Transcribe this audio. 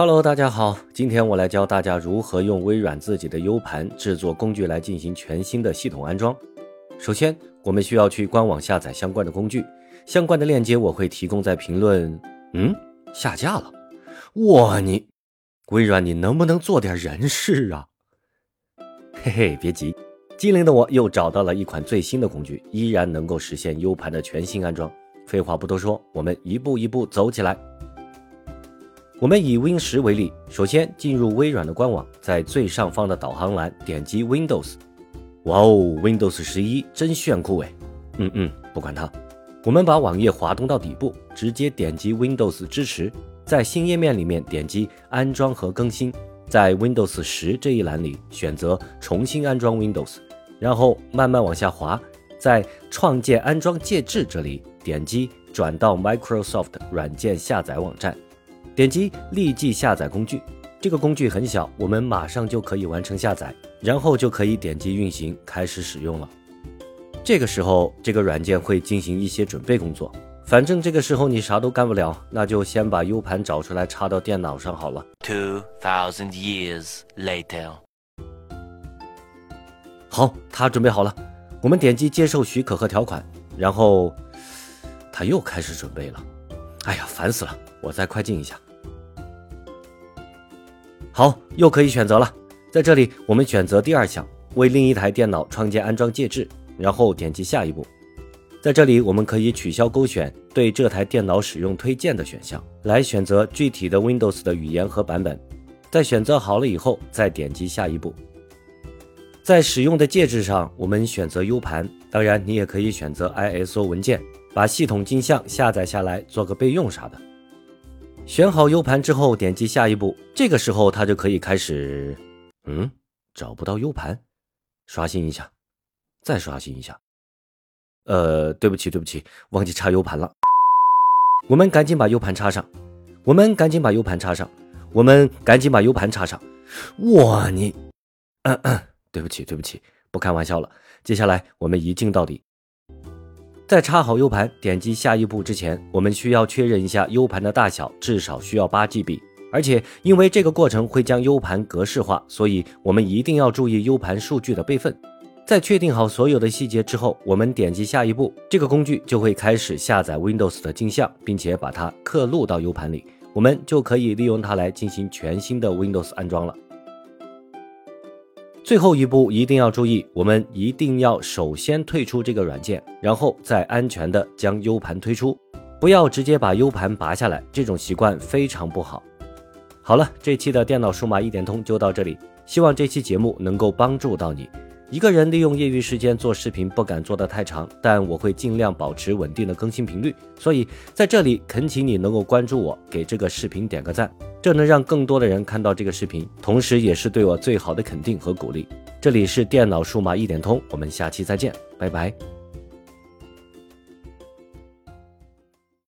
Hello，大家好，今天我来教大家如何用微软自己的 U 盘制作工具来进行全新的系统安装。首先，我们需要去官网下载相关的工具，相关的链接我会提供在评论。嗯，下架了，哇你，微软你能不能做点人事啊？嘿嘿，别急，机灵的我又找到了一款最新的工具，依然能够实现 U 盘的全新安装。废话不多说，我们一步一步走起来。我们以 Win 十为例，首先进入微软的官网，在最上方的导航栏点击 Windows。哇哦，Windows 十一真炫酷哎！嗯嗯，不管它，我们把网页滑动到底部，直接点击 Windows 支持，在新页面里面点击安装和更新，在 Windows 十这一栏里选择重新安装 Windows，然后慢慢往下滑，在创建安装介质这里点击转到 Microsoft 软件下载网站。点击立即下载工具，这个工具很小，我们马上就可以完成下载，然后就可以点击运行开始使用了。这个时候，这个软件会进行一些准备工作。反正这个时候你啥都干不了，那就先把 U 盘找出来插到电脑上好了。Two thousand years later，好，它准备好了，我们点击接受许可和条款，然后它又开始准备了。哎呀，烦死了！我再快进一下。好，又可以选择了。在这里，我们选择第二项，为另一台电脑创建安装介质，然后点击下一步。在这里，我们可以取消勾选对这台电脑使用推荐的选项，来选择具体的 Windows 的语言和版本。在选择好了以后，再点击下一步。在使用的介质上，我们选择 U 盘，当然你也可以选择 ISO 文件，把系统镜像下载下来做个备用啥的。选好 U 盘之后，点击下一步。这个时候，它就可以开始。嗯，找不到 U 盘，刷新一下，再刷新一下。呃，对不起，对不起，忘记插 U 盘了。我们赶紧把 U 盘插上。我们赶紧把 U 盘插上。我们赶紧把 U 盘插上。哇，你，嗯嗯，对不起，对不起，不开玩笑了。接下来，我们一镜到底。在插好 U 盘，点击下一步之前，我们需要确认一下 U 盘的大小，至少需要八 GB。而且，因为这个过程会将 U 盘格式化，所以我们一定要注意 U 盘数据的备份。在确定好所有的细节之后，我们点击下一步，这个工具就会开始下载 Windows 的镜像，并且把它刻录到 U 盘里，我们就可以利用它来进行全新的 Windows 安装了。最后一步一定要注意，我们一定要首先退出这个软件，然后再安全的将 U 盘推出，不要直接把 U 盘拔下来，这种习惯非常不好。好了，这期的电脑数码一点通就到这里，希望这期节目能够帮助到你。一个人利用业余时间做视频，不敢做得太长，但我会尽量保持稳定的更新频率。所以在这里恳请你能够关注我，给这个视频点个赞，这能让更多的人看到这个视频，同时也是对我最好的肯定和鼓励。这里是电脑数码一点通，我们下期再见，拜拜。